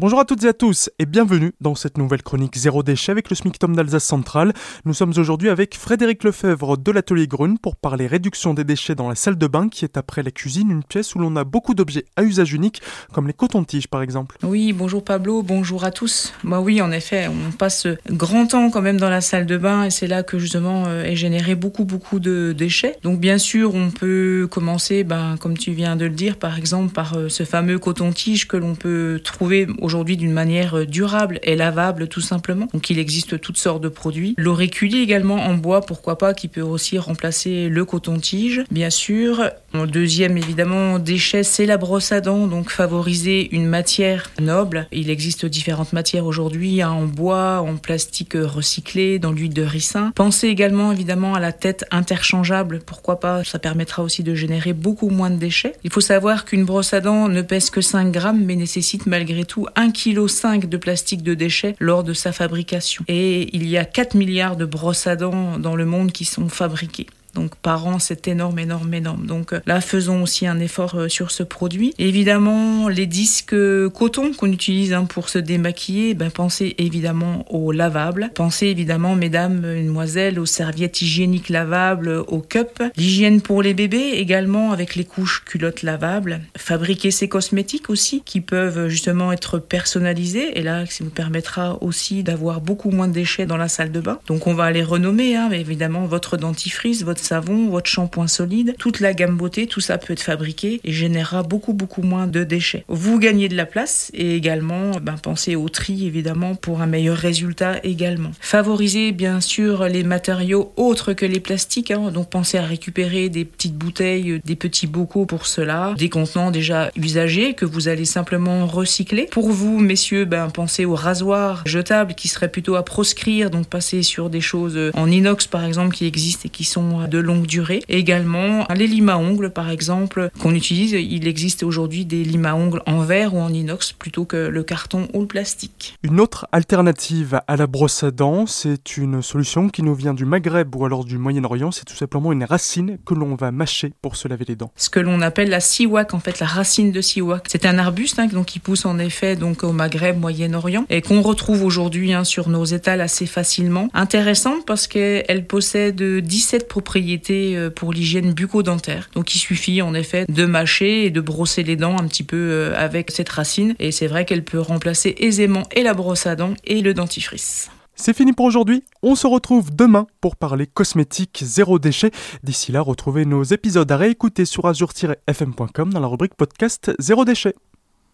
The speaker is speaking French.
Bonjour à toutes et à tous et bienvenue dans cette nouvelle chronique Zéro déchet avec le SMICTOM d'Alsace Centrale. Nous sommes aujourd'hui avec Frédéric Lefebvre de l'atelier Grune pour parler réduction des déchets dans la salle de bain qui est après la cuisine une pièce où l'on a beaucoup d'objets à usage unique comme les cotons-tiges par exemple. Oui, bonjour Pablo, bonjour à tous. Bah oui, en effet, on passe grand temps quand même dans la salle de bain et c'est là que justement euh, est généré beaucoup beaucoup de déchets. Donc bien sûr, on peut commencer, ben, comme tu viens de le dire, par exemple par euh, ce fameux coton-tige que l'on peut trouver aujourd'hui d'une manière euh, durable et lavable tout simplement. Donc il existe toutes sortes de produits. L'auriculi également en bois, pourquoi pas, qui peut aussi remplacer le coton-tige, bien sûr. Le deuxième évidemment déchet, c'est la brosse à dents, donc favoriser une matière noble. Il existe différentes matières aujourd'hui, hein, en bois, en plastique recyclé, dans l'huile de ricin. Pensez également évidemment à la tête interchangeable, pourquoi pas, ça permettra aussi de générer beaucoup moins de déchets. Il faut savoir qu'une brosse à dents ne pèse que 5 grammes, mais nécessite malgré tout 1,5 kg de plastique de déchets lors de sa fabrication. Et il y a 4 milliards de brosses à dents dans le monde qui sont fabriquées. Donc par an, c'est énorme, énorme, énorme. Donc euh, là, faisons aussi un effort euh, sur ce produit. Évidemment, les disques coton qu'on utilise hein, pour se démaquiller, ben, pensez évidemment au lavable. Pensez évidemment, mesdames, mesdemoiselles, aux serviettes hygiéniques lavables, aux cups. L'hygiène pour les bébés également avec les couches culottes lavables. Fabriquer ces cosmétiques aussi qui peuvent justement être personnalisés. Et là, ça vous permettra aussi d'avoir beaucoup moins de déchets dans la salle de bain. Donc on va les renommer, hein, évidemment, votre dentifrice, votre savon, votre shampoing solide, toute la gamme beauté, tout ça peut être fabriqué et générera beaucoup beaucoup moins de déchets. Vous gagnez de la place et également ben, pensez au tri évidemment pour un meilleur résultat également. Favorisez bien sûr les matériaux autres que les plastiques, hein. donc pensez à récupérer des petites bouteilles, des petits bocaux pour cela, des contenants déjà usagés que vous allez simplement recycler. Pour vous messieurs, ben, pensez aux rasoirs jetables qui seraient plutôt à proscrire, donc passez sur des choses en inox par exemple qui existent et qui sont de longue durée. également, les limes à ongles, par exemple, qu'on utilise. Il existe aujourd'hui des limes à ongles en verre ou en inox plutôt que le carton ou le plastique. Une autre alternative à la brosse à dents, c'est une solution qui nous vient du Maghreb ou alors du Moyen-Orient. C'est tout simplement une racine que l'on va mâcher pour se laver les dents. Ce que l'on appelle la siwak, en fait, la racine de siwak. C'est un arbuste hein, donc, qui pousse en effet donc, au Maghreb, Moyen-Orient et qu'on retrouve aujourd'hui hein, sur nos étals assez facilement. Intéressante parce qu'elle possède 17 propriétés euh, pour l'hygiène bucco-dentaire. Donc il suffit en effet de mâcher et de brosser les dents un petit peu euh, avec cette racine. Et c'est vrai qu'elle peut remplacer aisément et la brosse à dents et le dentifrice. C'est fini pour aujourd'hui. On se retrouve demain pour parler cosmétiques zéro déchet. D'ici là, retrouvez nos épisodes à réécouter sur azure-fm.com dans la rubrique podcast zéro déchet.